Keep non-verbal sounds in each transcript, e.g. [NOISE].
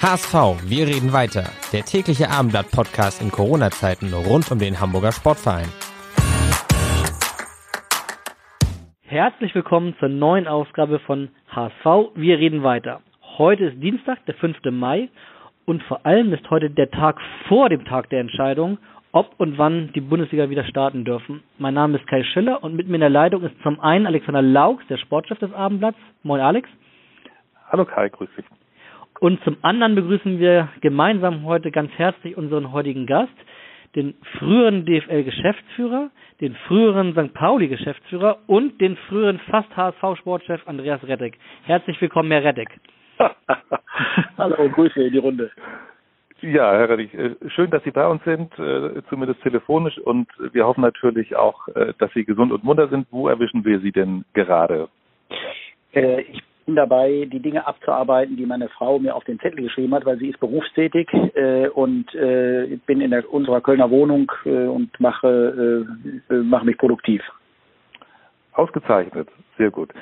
HSV, wir reden weiter. Der tägliche Abendblatt-Podcast in Corona-Zeiten rund um den Hamburger Sportverein. Herzlich willkommen zur neuen Ausgabe von HSV, wir reden weiter. Heute ist Dienstag, der 5. Mai und vor allem ist heute der Tag vor dem Tag der Entscheidung, ob und wann die Bundesliga wieder starten dürfen. Mein Name ist Kai Schiller und mit mir in der Leitung ist zum einen Alexander Laux, der Sportchef des Abendblatts. Moin Alex. Hallo Kai, grüß dich. Und zum anderen begrüßen wir gemeinsam heute ganz herzlich unseren heutigen Gast, den früheren DFL-Geschäftsführer, den früheren St. Pauli-Geschäftsführer und den früheren fast HSV-Sportchef Andreas Rettig. Herzlich willkommen, Herr Rettig. [LAUGHS] Hallo, Grüße in die Runde. Ja, Herr Rettig, äh, schön, dass Sie bei uns sind, äh, zumindest telefonisch und wir hoffen natürlich auch, äh, dass Sie gesund und munter sind. Wo erwischen wir Sie denn gerade? Ich bin dabei, die Dinge abzuarbeiten, die meine Frau mir auf den Zettel geschrieben hat, weil sie ist berufstätig äh, und äh, bin in der, unserer Kölner Wohnung äh, und mache, äh, mache mich produktiv. Ausgezeichnet, sehr gut.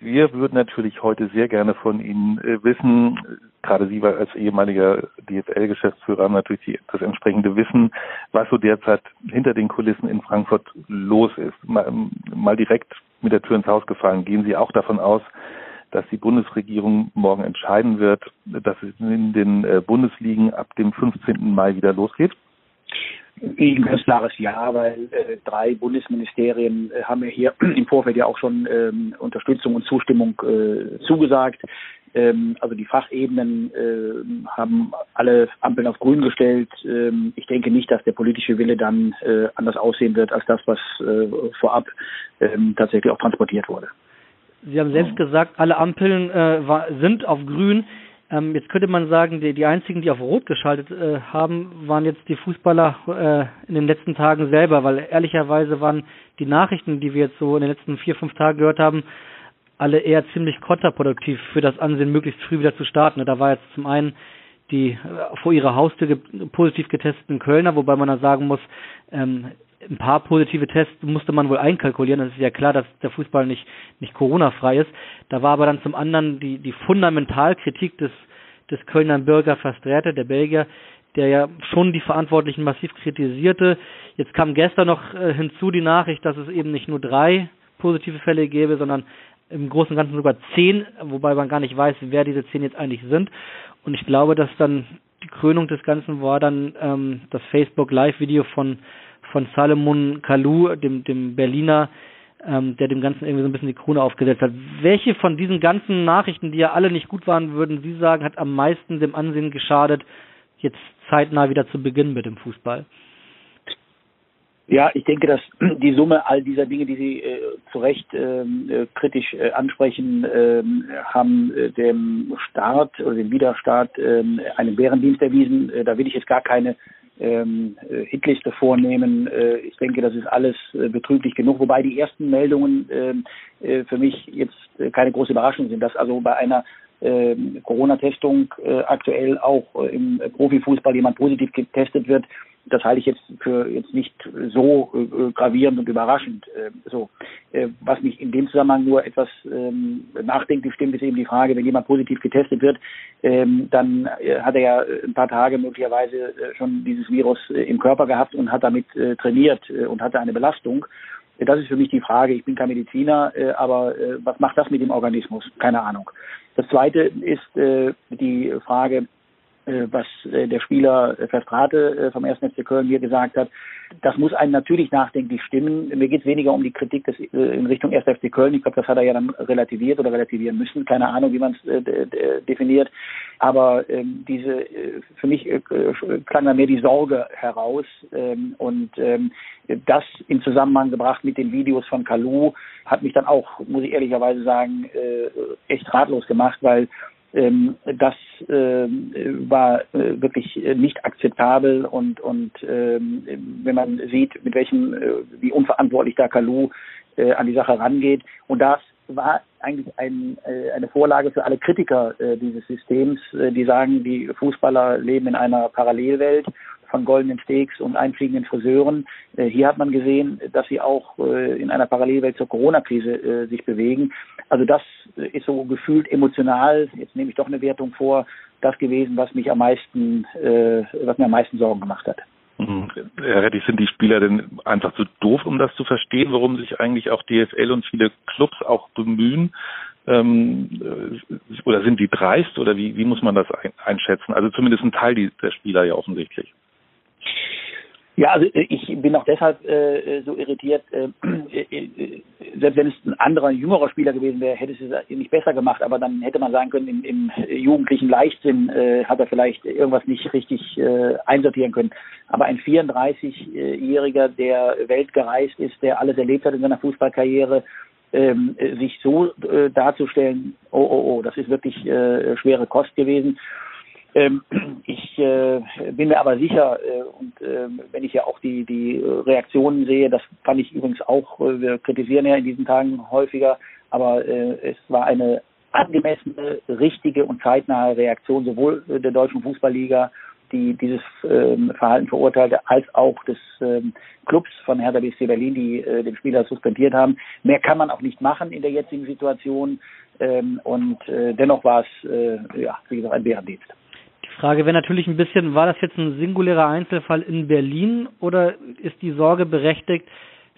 Wir würden natürlich heute sehr gerne von Ihnen äh, wissen, gerade Sie als ehemaliger DFL-Geschäftsführer haben natürlich das entsprechende Wissen, was so derzeit hinter den Kulissen in Frankfurt los ist. Mal, mal direkt mit der Tür ins Haus gefallen. Gehen Sie auch davon aus, dass die Bundesregierung morgen entscheiden wird, dass es in den äh, Bundesligen ab dem 15. Mai wieder losgeht? Ein ganz klares Ja, weil äh, drei Bundesministerien äh, haben ja hier [CLEARS THROAT] im Vorfeld ja auch schon ähm, Unterstützung und Zustimmung äh, zugesagt. Ähm, also die Fachebenen äh, haben alle Ampeln auf Grün gestellt. Ähm, ich denke nicht, dass der politische Wille dann äh, anders aussehen wird als das, was äh, vorab ähm, tatsächlich auch transportiert wurde. Sie haben selbst gesagt, alle Ampeln äh, war, sind auf grün. Ähm, jetzt könnte man sagen, die, die einzigen, die auf Rot geschaltet äh, haben, waren jetzt die Fußballer äh, in den letzten Tagen selber, weil ehrlicherweise waren die Nachrichten, die wir jetzt so in den letzten vier, fünf Tagen gehört haben, alle eher ziemlich kontraproduktiv für das Ansehen, möglichst früh wieder zu starten. Da war jetzt zum einen die äh, vor ihrer Haustür ge positiv getesteten Kölner, wobei man da sagen muss, ähm, ein paar positive Tests musste man wohl einkalkulieren. Das ist ja klar, dass der Fußball nicht, nicht Corona-frei ist. Da war aber dann zum anderen die, die Fundamentalkritik des, des Kölner Bürger Versträte, der Belgier, der ja schon die Verantwortlichen massiv kritisierte. Jetzt kam gestern noch äh, hinzu die Nachricht, dass es eben nicht nur drei positive Fälle gäbe, sondern im Großen und Ganzen sogar zehn, wobei man gar nicht weiß, wer diese zehn jetzt eigentlich sind. Und ich glaube, dass dann die Krönung des Ganzen war dann ähm, das Facebook Live-Video von von Salomon Kalou, dem, dem Berliner, ähm, der dem Ganzen irgendwie so ein bisschen die Krone aufgesetzt hat. Welche von diesen ganzen Nachrichten, die ja alle nicht gut waren, würden Sie sagen, hat am meisten dem Ansehen geschadet, jetzt zeitnah wieder zu beginnen mit dem Fußball? Ja, ich denke, dass die Summe all dieser Dinge, die Sie äh, zu Recht ähm, äh, kritisch äh, ansprechen, ähm, haben äh, dem Staat oder dem Widerstaat ähm, einen Bärendienst erwiesen. Äh, da will ich jetzt gar keine ähm, äh, Hitliste vornehmen. Äh, ich denke, das ist alles äh, betrüblich genug, wobei die ersten Meldungen ähm, äh, für mich jetzt äh, keine große Überraschung sind, dass also bei einer äh, Corona-Testung äh, aktuell auch im Profifußball jemand positiv getestet wird, das halte ich jetzt für jetzt nicht so äh, gravierend und überraschend. Äh, so, äh, was mich in dem Zusammenhang nur etwas ähm, nachdenklich stimmt, ist eben die Frage, wenn jemand positiv getestet wird, ähm, dann äh, hat er ja ein paar Tage möglicherweise äh, schon dieses Virus äh, im Körper gehabt und hat damit äh, trainiert äh, und hatte eine Belastung. Das ist für mich die Frage. Ich bin kein Mediziner, äh, aber äh, was macht das mit dem Organismus? Keine Ahnung. Das Zweite ist äh, die Frage, äh, was äh, der Spieler Verstrate vom 1. FC Köln mir gesagt hat. Das muss einen natürlich nachdenklich stimmen. Mir geht es weniger um die Kritik des, in Richtung 1. FC Köln. Ich glaube, das hat er ja dann relativiert oder relativieren müssen. Keine Ahnung, wie man es definiert. Aber ähm, diese, für mich klang da mehr die Sorge heraus. Ähm, und ähm, das in Zusammenhang gebracht mit den Videos von Kalu hat mich dann auch, muss ich ehrlicherweise sagen, echt ratlos gemacht, weil ähm, das äh, war äh, wirklich nicht akzeptabel und und ähm, wenn man sieht, mit welchem äh, wie unverantwortlich da Kalu äh, an die Sache rangeht. Und das war eigentlich ein, äh, eine Vorlage für alle Kritiker äh, dieses Systems, äh, die sagen, die Fußballer leben in einer Parallelwelt von goldenen Steaks und einfliegenden Friseuren. Äh, hier hat man gesehen, dass sie auch äh, in einer Parallelwelt zur Corona-Krise äh, sich bewegen. Also das ist so gefühlt emotional, jetzt nehme ich doch eine Wertung vor, das gewesen, was mich am meisten, was mir am meisten Sorgen gemacht hat. Mhm. Herr Rettich, sind die Spieler denn einfach zu doof, um das zu verstehen, warum sich eigentlich auch DFL und viele Clubs auch bemühen? Ähm, oder sind die dreist oder wie, wie muss man das einschätzen? Also zumindest ein Teil der Spieler ja offensichtlich. Ja, also äh, ich bin auch deshalb äh, so irritiert. Äh, äh, selbst wenn es ein anderer, jüngerer Spieler gewesen wäre, hätte es nicht besser gemacht. Aber dann hätte man sagen können, im, im jugendlichen Leichtsinn äh, hat er vielleicht irgendwas nicht richtig äh, einsortieren können. Aber ein 34-Jähriger, der weltgereist ist, der alles erlebt hat in seiner Fußballkarriere, ähm, sich so äh, darzustellen, oh, oh, oh, das ist wirklich äh, schwere Kost gewesen. Ähm, ich äh, bin mir aber sicher, äh, und äh, wenn ich ja auch die, die Reaktionen sehe, das fand ich übrigens auch, äh, wir kritisieren ja in diesen Tagen häufiger, aber es war eine angemessene, richtige und zeitnahe Reaktion sowohl der deutschen Fußballliga, die dieses ähm, Verhalten verurteilte, als auch des ähm, Clubs von Hertha BSC Berlin, die den Spieler suspendiert haben. Mehr kann man auch nicht machen in der jetzigen Situation. Ähm, und dennoch war es, ja, wie gesagt, ein Bärendienst. Frage wäre natürlich ein bisschen, war das jetzt ein singulärer Einzelfall in Berlin oder ist die Sorge berechtigt,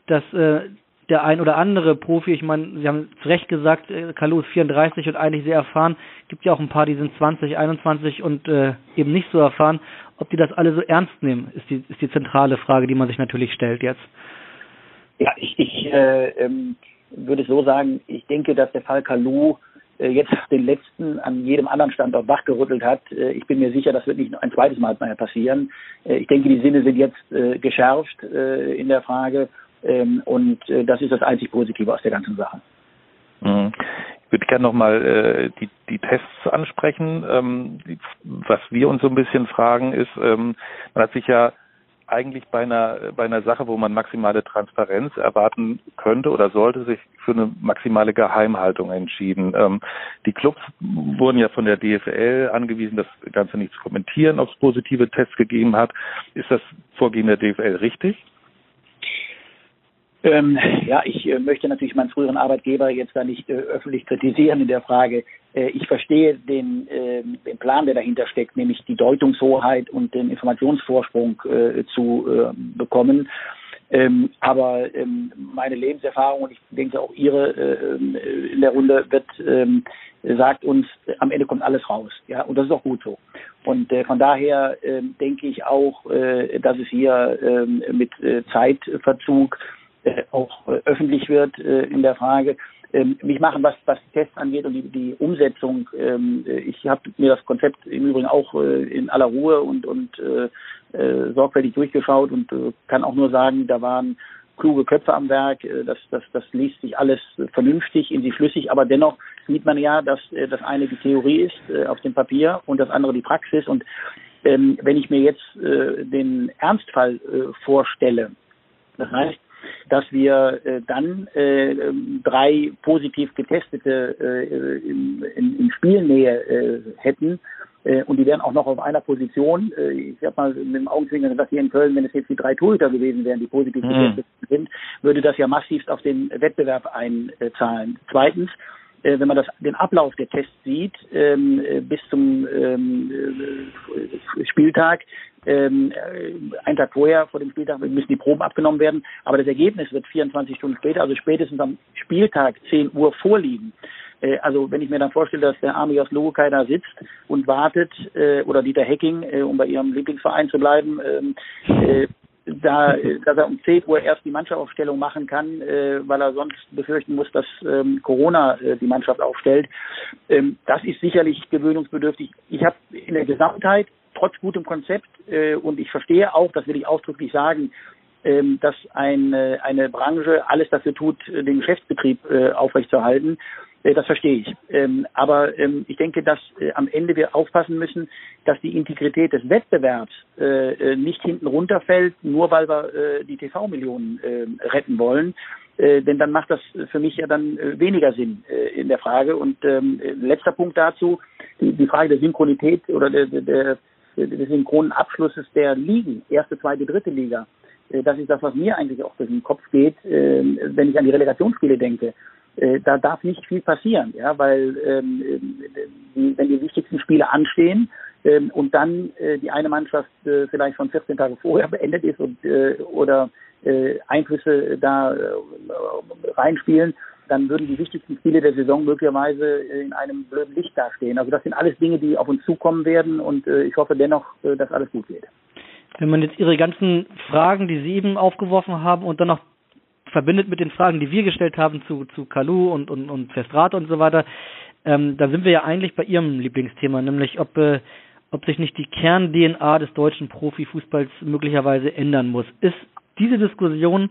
dass äh, der ein oder andere Profi, ich meine, Sie haben zu Recht gesagt, äh, Kalu ist 34 und eigentlich sehr erfahren, gibt ja auch ein paar, die sind 20, 21 und äh, eben nicht so erfahren. Ob die das alle so ernst nehmen, ist die, ist die zentrale Frage, die man sich natürlich stellt jetzt. Ja, ich, ich äh, ähm, würde so sagen, ich denke, dass der Fall Kalu jetzt den letzten an jedem anderen Standort wachgerüttelt hat. Äh, ich bin mir sicher, das wird nicht ein zweites Mal passieren. Äh, ich denke, die Sinne sind jetzt geschärft in der Frage ähm, und das ist das einzig Positive aus der ganzen Sache. Mhm. Ich würde gerne nochmal die, die Tests ansprechen. Ähm, was wir uns so ein bisschen fragen ist, ähm, man hat sich ja eigentlich bei einer, bei einer Sache, wo man maximale Transparenz erwarten könnte oder sollte, sich für eine maximale Geheimhaltung entschieden. Ähm, die Clubs wurden ja von der DFL angewiesen, das Ganze nicht zu kommentieren, ob es positive Tests gegeben hat. Ist das Vorgehen der DFL richtig? Ähm, ja, ich äh, möchte natürlich meinen früheren Arbeitgeber jetzt da nicht äh, öffentlich kritisieren in der Frage. Äh, ich verstehe den, ähm, den Plan, der dahinter steckt, nämlich die Deutungshoheit und den Informationsvorsprung äh, zu äh, bekommen. Ähm, aber ähm, meine Lebenserfahrung und ich denke auch Ihre äh, in der Runde wird ähm, sagt uns, am Ende kommt alles raus. Ja, und das ist auch gut so. Und äh, von daher äh, denke ich auch, äh, dass es hier äh, mit äh, Zeitverzug äh, auch äh, öffentlich wird äh, in der Frage. Ähm, mich machen, was, was die Tests angeht und die, die Umsetzung. Ähm, ich habe mir das Konzept im Übrigen auch äh, in aller Ruhe und, und äh, äh, sorgfältig durchgeschaut und äh, kann auch nur sagen, da waren kluge Köpfe am Werk. Äh, das, das, das liest sich alles vernünftig, in sich flüssig, aber dennoch sieht man ja, dass äh, das eine die Theorie ist äh, auf dem Papier und das andere die Praxis. Und ähm, wenn ich mir jetzt äh, den Ernstfall äh, vorstelle, das heißt, dass wir äh, dann äh, drei positiv getestete äh, in, in, in Spielnähe äh, hätten. Äh, und die wären auch noch auf einer Position. Äh, ich habe mal mit dem Augenzwinkern gesagt, hier in Köln, wenn es jetzt die drei Torhüter gewesen wären, die positiv mhm. getestet sind, würde das ja massivst auf den Wettbewerb einzahlen. Zweitens, äh, wenn man das, den Ablauf der Tests sieht, ähm, äh, bis zum ähm, äh, Spieltag, ähm, äh, einen Tag vorher, vor dem Spieltag, müssen die Proben abgenommen werden, aber das Ergebnis wird 24 Stunden später, also spätestens am Spieltag 10 Uhr vorliegen. Äh, also wenn ich mir dann vorstelle, dass der Amigas Logokai da sitzt und wartet, äh, oder Dieter Hecking, äh, um bei ihrem Lieblingsverein zu bleiben, ähm, äh, da, dass er um 10 Uhr erst die Mannschaftsaufstellung machen kann, äh, weil er sonst befürchten muss, dass ähm, Corona äh, die Mannschaft aufstellt. Ähm, das ist sicherlich gewöhnungsbedürftig. Ich habe in der Gesamtheit trotz gutem Konzept äh, und ich verstehe auch, das will ich ausdrücklich sagen, ähm, dass eine, eine Branche alles dafür tut, den Geschäftsbetrieb äh, aufrechtzuerhalten. Äh, das verstehe ich. Ähm, aber ähm, ich denke, dass äh, am Ende wir aufpassen müssen, dass die Integrität des Wettbewerbs äh, nicht hinten runterfällt, nur weil wir die TV-Millionen retten wollen. Denn dann macht das für mich ja dann weniger Sinn in der Frage. Und letzter Punkt dazu, die Frage der Synchronität oder der, der, des synchronen Abschlusses der Ligen, erste, zweite, dritte Liga. Das ist das, was mir eigentlich auch durch den Kopf geht, wenn ich an die Relegationsspiele denke. Äh, da darf nicht viel passieren, ja, weil ähm, wenn die wichtigsten Spiele anstehen ähm, und dann äh, die eine Mannschaft äh, vielleicht schon 14 Tage vorher beendet ist und äh, oder äh, Einflüsse da äh, reinspielen, dann würden die wichtigsten Spiele der Saison möglicherweise in einem blöden Licht dastehen. Also das sind alles Dinge, die auf uns zukommen werden und äh, ich hoffe dennoch, äh, dass alles gut geht. Wenn man jetzt Ihre ganzen Fragen, die Sie eben aufgeworfen haben und dann noch verbindet mit den Fragen, die wir gestellt haben zu, zu Kalu und, und, und Festrate und so weiter, ähm, da sind wir ja eigentlich bei Ihrem Lieblingsthema, nämlich ob, äh, ob sich nicht die Kern-DNA des deutschen Profifußballs möglicherweise ändern muss. Ist diese Diskussion,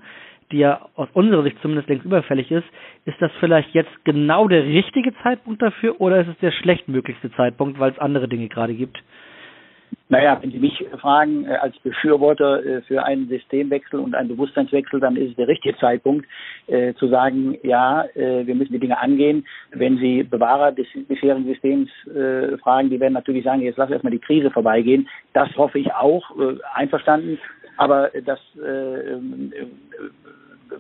die ja aus unserer Sicht zumindest längst überfällig ist, ist das vielleicht jetzt genau der richtige Zeitpunkt dafür oder ist es der schlechtmöglichste Zeitpunkt, weil es andere Dinge gerade gibt? Naja, wenn Sie mich fragen, äh, als Befürworter äh, für einen Systemwechsel und einen Bewusstseinswechsel, dann ist es der richtige Zeitpunkt, äh, zu sagen, ja, äh, wir müssen die Dinge angehen. Wenn Sie Bewahrer des bisherigen Systems äh, fragen, die werden natürlich sagen, jetzt lass erstmal die Krise vorbeigehen. Das hoffe ich auch, äh, einverstanden. Aber das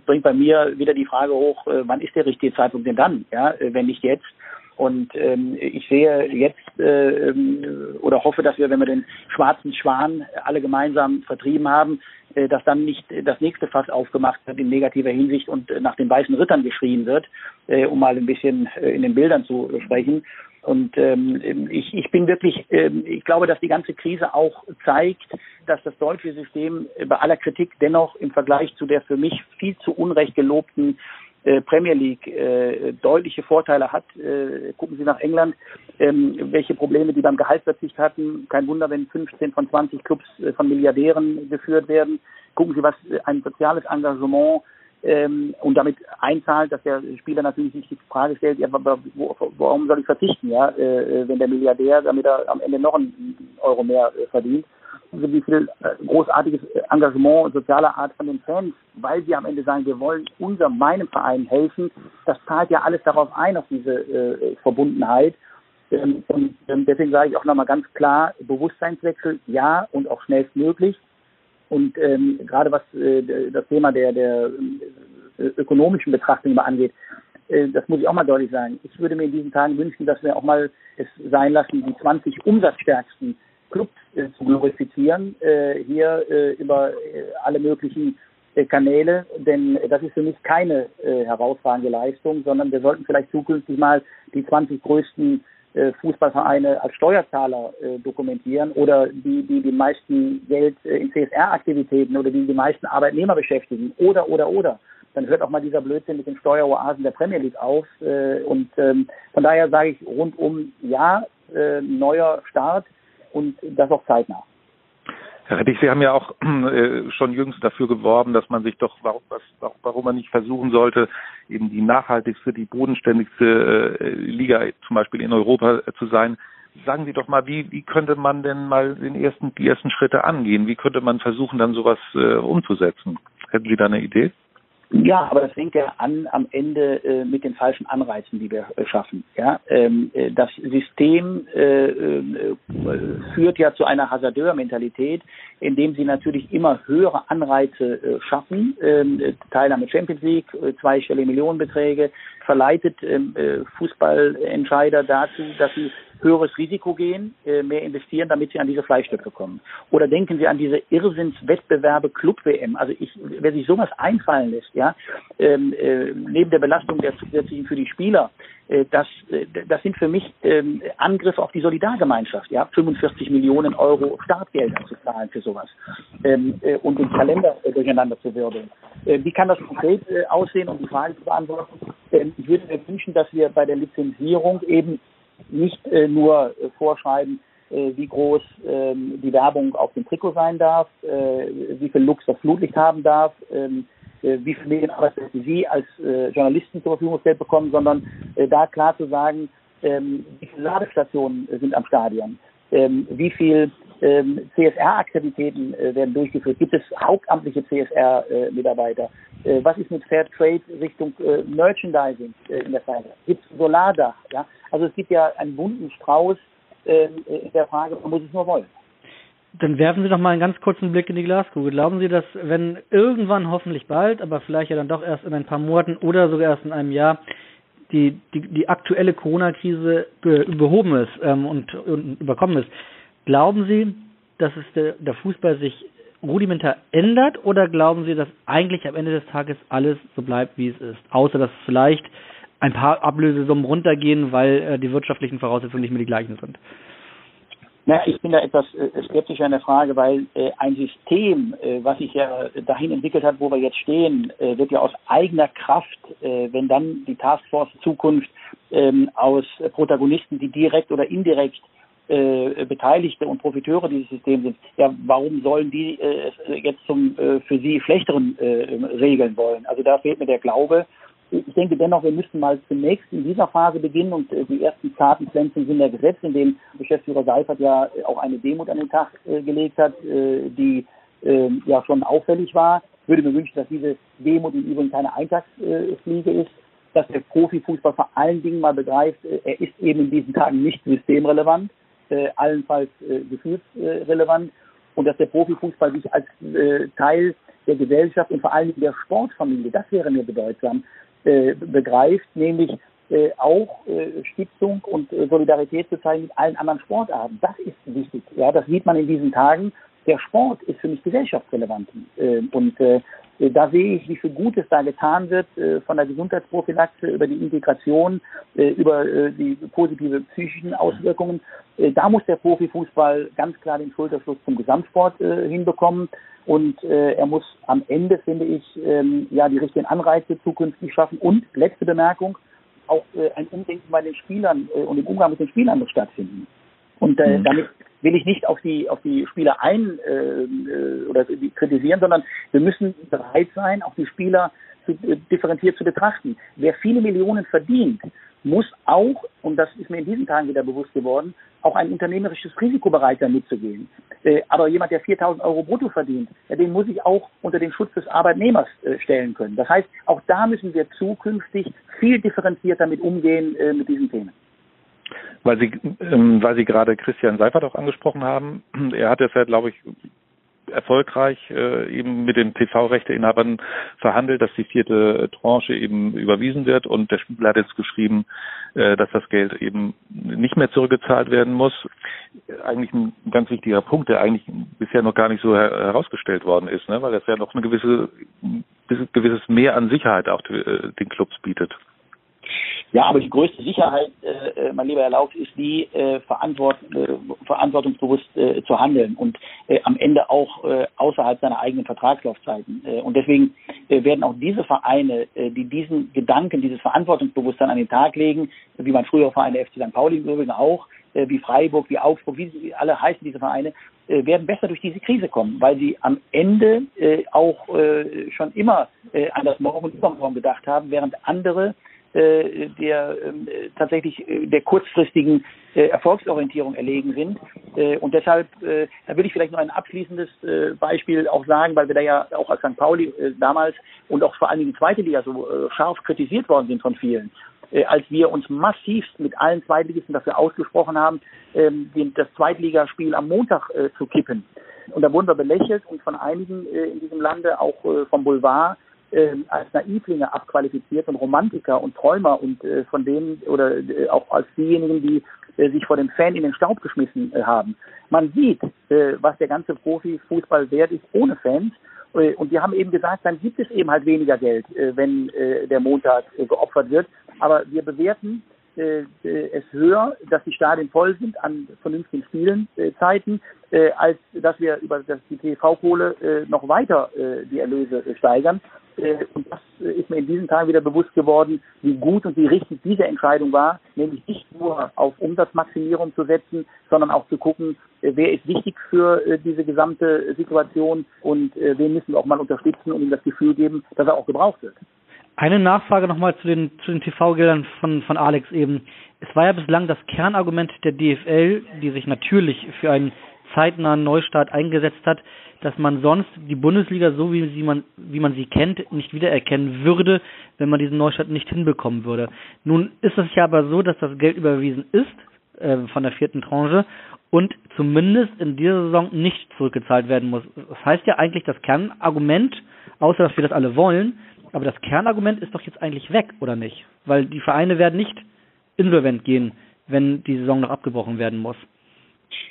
bringt bei mir wieder die Frage hoch, wann ist der richtige Zeitpunkt denn dann? Ja, wenn nicht jetzt. Und ähm, ich sehe jetzt äh, ähm, oder hoffe, dass wir, wenn wir den schwarzen Schwan alle gemeinsam vertrieben haben, äh, dass dann nicht das nächste Fass aufgemacht wird in negativer Hinsicht und äh, nach den weißen Rittern geschrien wird, äh, um mal ein bisschen äh, in den Bildern zu sprechen. Und ähm, ich, ich bin wirklich, ähm, ich glaube, dass die ganze Krise auch zeigt, dass das deutsche System bei aller Kritik dennoch im Vergleich zu der für mich viel zu unrecht gelobten äh, Premier League äh, deutliche Vorteile hat. Äh, gucken Sie nach England, ähm, welche Probleme die beim Gehaltsverzicht hatten. Kein Wunder, wenn 15 von 20 Clubs äh, von Milliardären geführt werden. Gucken Sie, was äh, ein soziales Engagement ähm, und damit einzahlt, dass der Spieler natürlich sich die Frage stellt, ja, warum soll ich verzichten, ja, äh, wenn der Milliardär, damit er am Ende noch einen Euro mehr äh, verdient wie viel äh, großartiges Engagement sozialer Art von den Fans, weil sie am Ende sagen, wir wollen unserem, meinem Verein helfen. Das zahlt ja alles darauf ein, auf diese äh, Verbundenheit. Ähm, und ähm, deswegen sage ich auch nochmal ganz klar, Bewusstseinswechsel ja und auch schnellstmöglich. Und ähm, gerade was äh, das Thema der, der äh, ökonomischen Betrachtung immer angeht, äh, das muss ich auch mal deutlich sagen. Ich würde mir in diesen Tagen wünschen, dass wir auch mal es sein lassen, die 20 umsatzstärksten Clubs äh, zu glorifizieren, äh, hier äh, über äh, alle möglichen äh, Kanäle, denn das ist für mich keine äh, herausragende Leistung, sondern wir sollten vielleicht zukünftig mal die 20 größten äh, Fußballvereine als Steuerzahler äh, dokumentieren oder die, die die meisten Geld äh, in CSR-Aktivitäten oder die die meisten Arbeitnehmer beschäftigen oder, oder, oder. Dann hört auch mal dieser Blödsinn mit den Steueroasen der Premier League auf. Äh, und ähm, von daher sage ich rundum ja, äh, neuer Start und das auch zeitnah. Herr Rettich, Sie haben ja auch [CLEARS THROAT] äh, schon jüngst dafür geworben, dass man sich doch, warum, was, warum man nicht versuchen sollte, eben die nachhaltigste, die bodenständigste äh, Liga zum Beispiel in Europa äh, zu sein. Sagen Sie doch mal, wie, wie könnte man denn mal den ersten, die ersten Schritte angehen? Wie könnte man versuchen, dann sowas äh, umzusetzen? Hätten Sie da eine Idee? Ja, aber das fängt ja an am Ende äh, mit den falschen Anreizen, die wir äh, schaffen. Ja, ähm, äh, das System äh, äh, führt ja zu einer Hasardeur-Mentalität, indem sie natürlich immer höhere Anreize äh, schaffen. Ähm, Teilnahme Champions League, zweistellige Millionenbeträge, verleitet ähm, Fußballentscheider dazu, dass sie höheres Risiko gehen, äh, mehr investieren, damit sie an diese Fleischstücke kommen. Oder denken Sie an diese Irrsinnswettbewerbe Club-WM. Also ich, wer sich sowas einfallen lässt, ja, ähm, äh, neben der Belastung der zusätzlichen für die Spieler, äh, das, äh, das sind für mich ähm, Angriffe auf die Solidargemeinschaft, ja, 45 Millionen Euro Startgelder zu zahlen für sowas ähm, äh, und den Kalender äh, durcheinander zu wirbeln. Äh, wie kann das konkret äh, aussehen, um die Frage zu beantworten? Äh, ich würde mir wünschen, dass wir bei der Lizenzierung eben nicht äh, nur äh, vorschreiben, äh, wie groß ähm, die Werbung auf dem Trikot sein darf, äh, wie viel Lux das Flutlicht haben darf, ähm, äh, wie viele Medienarbeitsplätze Sie als äh, Journalisten zur Verfügung gestellt bekommen, sondern äh, da klar zu sagen, ähm, wie viele Ladestationen sind am Stadion, ähm, wie viel ähm, CSR-Aktivitäten äh, werden durchgeführt, gibt es hauptamtliche CSR-Mitarbeiter, äh, was ist mit Fair Trade Richtung äh, Merchandising äh, in der Zeit, gibt es Solardach, ja, also es gibt ja einen bunten Strauß ähm, in der Frage, man muss es nur wollen. Dann werfen Sie doch mal einen ganz kurzen Blick in die Glaskugel. Glauben Sie, dass wenn irgendwann, hoffentlich bald, aber vielleicht ja dann doch erst in ein paar Monaten oder sogar erst in einem Jahr, die, die, die aktuelle Corona-Krise behoben ist ähm, und, und überkommen ist, glauben Sie, dass es der, der Fußball sich rudimentar ändert oder glauben Sie, dass eigentlich am Ende des Tages alles so bleibt, wie es ist? Außer dass vielleicht ein paar Ablösesummen runtergehen, weil äh, die wirtschaftlichen Voraussetzungen nicht mehr die gleichen sind. Na, ich bin da etwas äh, skeptischer in der Frage, weil äh, ein System, äh, was sich ja dahin entwickelt hat, wo wir jetzt stehen, äh, wird ja aus eigener Kraft, äh, wenn dann die Taskforce Zukunft ähm, aus Protagonisten, die direkt oder indirekt äh, Beteiligte und Profiteure dieses Systems sind, ja, warum sollen die äh, jetzt zum für sie schlechteren regeln wollen? Also da fehlt mir der Glaube. Ich denke dennoch, wir müssen mal zunächst in dieser Phase beginnen und äh, die ersten zarten Pflänzchen sind ja gesetzt, in dem Geschäftsführer Seifert ja auch eine Demut an den Tag äh, gelegt hat, äh, die äh, ja schon auffällig war. Ich würde mir wünschen, dass diese Demut im Übrigen keine Eintagsfliege ist, dass der Profifußball vor allen Dingen mal begreift, äh, er ist eben in diesen Tagen nicht systemrelevant, äh, allenfalls äh, gefühlsrelevant und dass der Profifußball sich als äh, Teil der Gesellschaft und vor allen Dingen der Sportfamilie, das wäre mir bedeutsam, äh, begreift, nämlich äh, auch äh, Stiftung und äh, Solidarität zu zeigen mit allen anderen Sportarten. Das ist wichtig. Ja, das sieht man in diesen Tagen. Der Sport ist für mich gesellschaftsrelevant. Äh, und äh, da sehe ich, wie viel Gutes da getan wird, äh, von der Gesundheitsprophylaxe über die Integration, äh, über die positive psychischen Auswirkungen. Da muss der Profifußball ganz klar den Schulterschluss zum Gesamtsport hinbekommen. Und er muss am Ende, finde ich, ähm, ja die richtigen Anreize zukünftig schaffen. Und letzte Bemerkung, auch ein Umdenken bei den Spielern und im Umgang mit den Spielern muss stattfinden. Und äh, mhm. damit will ich nicht auf die auf die Spieler ein äh, äh oder kritisieren, sondern wir müssen bereit sein, auch die Spieler zu, äh, differenziert zu betrachten. Wer viele Millionen verdient, muss auch, und das ist mir in diesen Tagen wieder bewusst geworden, auch ein unternehmerisches Risiko bereit sein mitzugehen. Äh, aber jemand, der 4.000 Euro brutto verdient, ja, den muss ich auch unter den Schutz des Arbeitnehmers äh, stellen können. Das heißt, auch da müssen wir zukünftig viel differenzierter mit umgehen äh, mit diesen Themen. Weil Sie, ähm, weil Sie gerade Christian Seifert auch angesprochen haben, er hat ja, glaube ich, erfolgreich äh, eben mit den TV-Rechteinhabern verhandelt, dass die vierte Tranche eben überwiesen wird und der Spieler hat jetzt geschrieben, äh, dass das Geld eben nicht mehr zurückgezahlt werden muss. Eigentlich ein ganz wichtiger Punkt, der eigentlich bisher noch gar nicht so her herausgestellt worden ist, ne? weil das ja noch eine gewisse gewisses Mehr an Sicherheit auch äh, den Clubs bietet. Ja, aber die größte Sicherheit, äh, äh, mein lieber Herr Lauf, ist die, äh, verantwort, äh, verantwortungsbewusst äh, zu handeln und äh, am Ende auch äh, außerhalb seiner eigenen Vertragslaufzeiten. Äh, und deswegen äh, werden auch diese Vereine, äh, die diesen Gedanken, dieses Verantwortungsbewusstsein an den Tag legen, wie man früher Vereine FC St. Pauli im Übrigen auch, äh, wie Freiburg, wie Augsburg, wie sie alle heißen, diese Vereine, äh, werden besser durch diese Krise kommen, weil sie am Ende äh, auch äh, schon immer äh, an das Morgen und Übermorgen gedacht haben, während andere der ähm, äh, tatsächlich äh, der kurzfristigen äh, Erfolgsorientierung erlegen sind. Äh, und deshalb, äh, da würde ich vielleicht noch ein abschließendes äh, Beispiel auch sagen, weil wir da ja auch als St. Pauli äh, damals und auch vor allen Dingen die zweite Liga so äh, scharf kritisiert worden sind von vielen. Äh, als wir uns massivst mit allen Zweitligisten dafür ausgesprochen haben, ähm, das Zweitligaspiel am Montag äh, zu kippen. Und da wurden wir belächelt und von einigen äh, in diesem Lande, auch äh, vom Boulevard, ähm, als Naivlinge abqualifiziert und Romantiker und Träumer und äh, von denen oder äh, auch als diejenigen, die äh, sich vor dem Fan in den Staub geschmissen äh, haben. Man sieht, äh, was der ganze Profifußball wert ist ohne Fans. Äh, und wir haben eben gesagt, dann gibt es eben halt weniger Geld, äh, wenn äh, der Montag geopfert wird. Aber wir bewerten es höher, dass die Stadien voll sind an vernünftigen Spielenzeiten, als dass wir über die TV-Kohle noch weiter die Erlöse steigern. Äh, und das ist mir in diesen Tagen wieder bewusst geworden, wie gut und wie richtig diese Entscheidung war, nämlich nicht nur auf Umsatzmaximierung zu setzen, sondern auch zu gucken, äh, wer ist wichtig für äh, diese gesamte Situation und wen müssen wir auch mal unterstützen und ihm das Gefühl geben, dass er auch gebraucht wird. Eine Nachfrage nochmal zu den, zu den TV-Geldern von, von Alex eben. Es war ja bislang das Kernargument der DFL, die sich natürlich für einen zeitnahen Neustart eingesetzt hat, dass man sonst die Bundesliga so wie sie man wie man sie kennt nicht wiedererkennen würde, wenn man diesen Neustart nicht hinbekommen würde. Nun ist es ja aber so, dass das Geld überwiesen ist äh, von der vierten Tranche und zumindest in dieser Saison nicht zurückgezahlt werden muss. Das heißt ja eigentlich das Kernargument, außer dass wir das alle wollen, aber das Kernargument ist doch jetzt eigentlich weg, oder nicht? Weil die Vereine werden nicht insolvent gehen, wenn die Saison noch abgebrochen werden muss.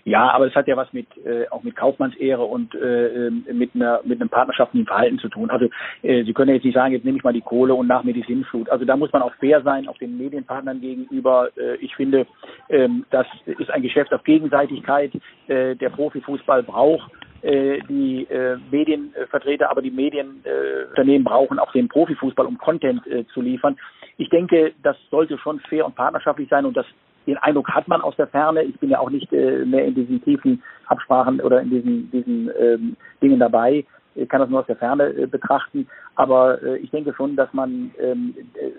Ja, aber es hat ja was mit äh, auch mit Kaufmannsehre und äh, ähm, mit einer mit einem partnerschaftlichen Verhalten zu tun. Also äh, Sie können ja jetzt nicht sagen, jetzt nehme ich mal die Kohle und nach mir die Sinnflut. Also da muss man auch fair sein, auch den Medienpartnern gegenüber. Äh, ich finde, ähm, das ist ein Geschäft auf Gegenseitigkeit. Äh, der Profifußball braucht äh, die äh, Medienvertreter, aber die Medienunternehmen äh, brauchen auch den Profifußball, um Content äh, zu liefern. Ich denke, das sollte schon fair und partnerschaftlich sein und das den Eindruck hat man aus der Ferne. Ich bin ja auch nicht äh, mehr in diesen tiefen Absprachen oder in diesen, diesen ähm, Dingen dabei. Ich kann das nur aus der Ferne äh, betrachten. Aber äh, ich denke schon, dass man, ähm, äh,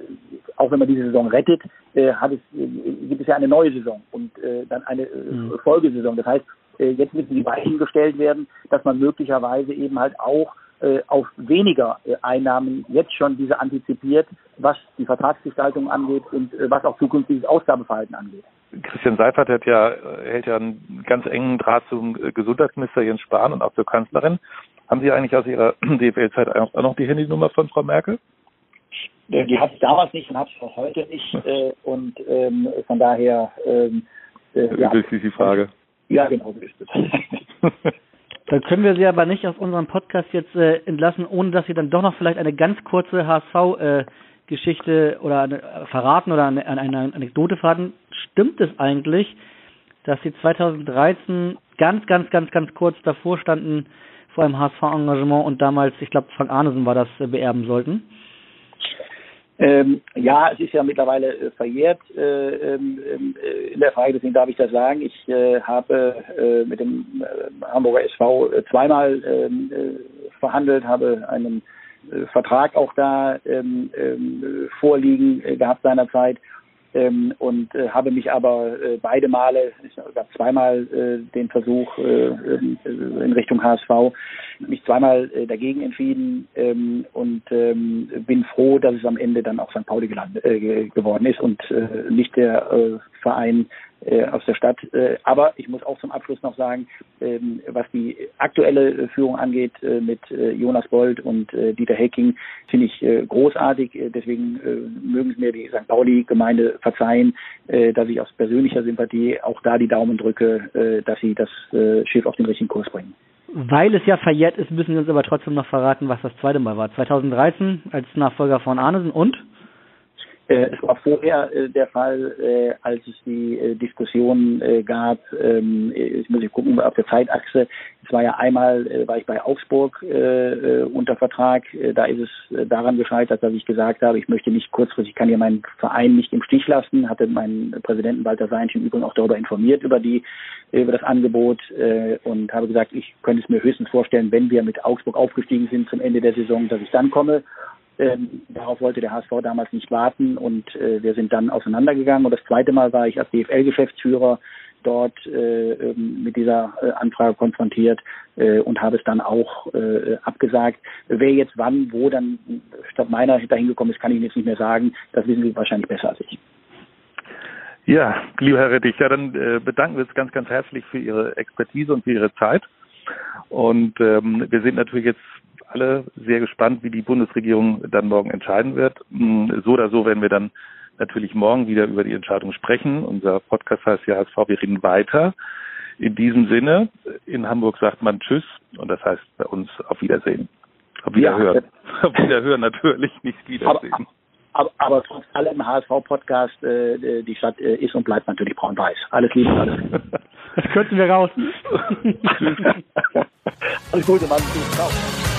auch wenn man diese Saison rettet, äh, hat es, äh, gibt es ja eine neue Saison und dann eine mhm. Folgesaison. Das heißt, jetzt müssen die Weichen gestellt werden, dass man möglicherweise eben halt auch auf weniger äh, Einnahmen jetzt schon diese antizipiert, was die Vertragsgestaltung angeht und äh, was auch zukünftiges Ausgabeverhalten angeht. Christian Seifert hat ja, hält ja einen ganz engen Draht zum Gesundheitsminister Jens Spahn und auch zur Kanzlerin. Haben Sie eigentlich aus Ihrer [CLEARS THROAT] DFL-Zeit auch noch die Handynummer von Frau Merkel? Die hatte ich damals nicht und habe es auch heute nicht. und ähm, von daher. Ähm, äh, ja. Das ist die Frage. Ja, genau, so ist es. [LAUGHS] [LAUGHS] Dann können wir Sie aber nicht aus unserem Podcast jetzt äh, entlassen, ohne dass Sie dann doch noch vielleicht eine ganz kurze HSV-Geschichte äh, oder äh, verraten oder eine, eine Anekdote verraten. Stimmt es eigentlich, dass Sie 2013 ganz, ganz, ganz, ganz kurz davor standen vor einem HSV-Engagement und damals, ich glaube, Frank Arnesen war das, äh, beerben sollten? Ähm, ja, es ist ja mittlerweile äh, verjährt äh, ähm, äh, in der Frage, deswegen darf ich das sagen. Ich äh, habe äh, mit dem Hamburger SV zweimal ähm, verhandelt, habe einen Vertrag auch da ähm, ähm, vorliegen gehabt seinerzeit ähm, und äh, habe mich aber äh, beide Male, es gab zweimal äh, den Versuch äh, ähm, in Richtung HSV, mich zweimal äh, dagegen entschieden ähm, und ähm, bin froh, dass es am Ende dann auch St. Pauli gelandet, äh, geworden ist und äh, nicht der äh, Verein äh, aus der Stadt. Äh, aber ich muss auch zum Abschluss noch sagen, ähm, was die aktuelle Führung angeht äh, mit äh, Jonas Bold und äh, Dieter Hecking, finde ich äh, großartig. Äh, deswegen äh, mögen es mir die St. Pauli-Gemeinde verzeihen, äh, dass ich aus persönlicher Sympathie auch da die Daumen drücke, äh, dass sie das äh, Schiff auf den richtigen Kurs bringen. Weil es ja verjährt ist, müssen Sie uns aber trotzdem noch verraten, was das zweite Mal war. 2013 als Nachfolger von Arnesen und? Äh, es war vorher äh, der Fall, äh, als es die Diskussion gab, ähm, ich muss ich gucken auf der Zeitachse, es war ja einmal, war ich bei Augsburg unter Vertrag, da ist es daran gescheitert, dass ich gesagt habe, ich möchte nicht kurzfristig, ich kann ja meinen Verein nicht im Stich lassen, hatte meinen Präsidenten Walter Seinsch im Übrigen auch darüber informiert, über die über das Angebot und habe gesagt, ich könnte es mir höchstens vorstellen, wenn wir mit Augsburg aufgestiegen sind zum Ende der Saison, dass ich dann komme ähm, darauf wollte der HSV damals nicht warten und äh, wir sind dann auseinandergegangen. Und das zweite Mal war ich als DFL-Geschäftsführer dort äh, ähm, mit dieser äh, Anfrage konfrontiert äh, und habe es dann auch äh, abgesagt. Wer jetzt wann, wo dann statt meiner dahin gekommen ist, kann ich jetzt nicht mehr sagen. Das wissen Sie wahrscheinlich besser als ich. Ja, lieber Herr Rettich, ja, dann äh, bedanken wir uns ganz, ganz herzlich für Ihre Expertise und für Ihre Zeit. Und ähm, wir sind natürlich jetzt alle sehr gespannt, wie die Bundesregierung dann morgen entscheiden wird. Mm, so oder so werden wir dann natürlich morgen wieder über die Entscheidung sprechen. Unser Podcast heißt ja HSV, wir reden weiter. In diesem Sinne, in Hamburg sagt man Tschüss und das heißt bei uns auf Wiedersehen. Auf Wiederhören. Ja. [LAUGHS] Auf Wiederhören natürlich, nicht Wiedersehen. Aber, aber, aber trotz allem HSV-Podcast, äh, die Stadt äh, ist und bleibt natürlich braun-weiß. Alles Liebe, alles Liebe. Das könnten wir raus. [LAUGHS] alles Gute, Mann. Ciao.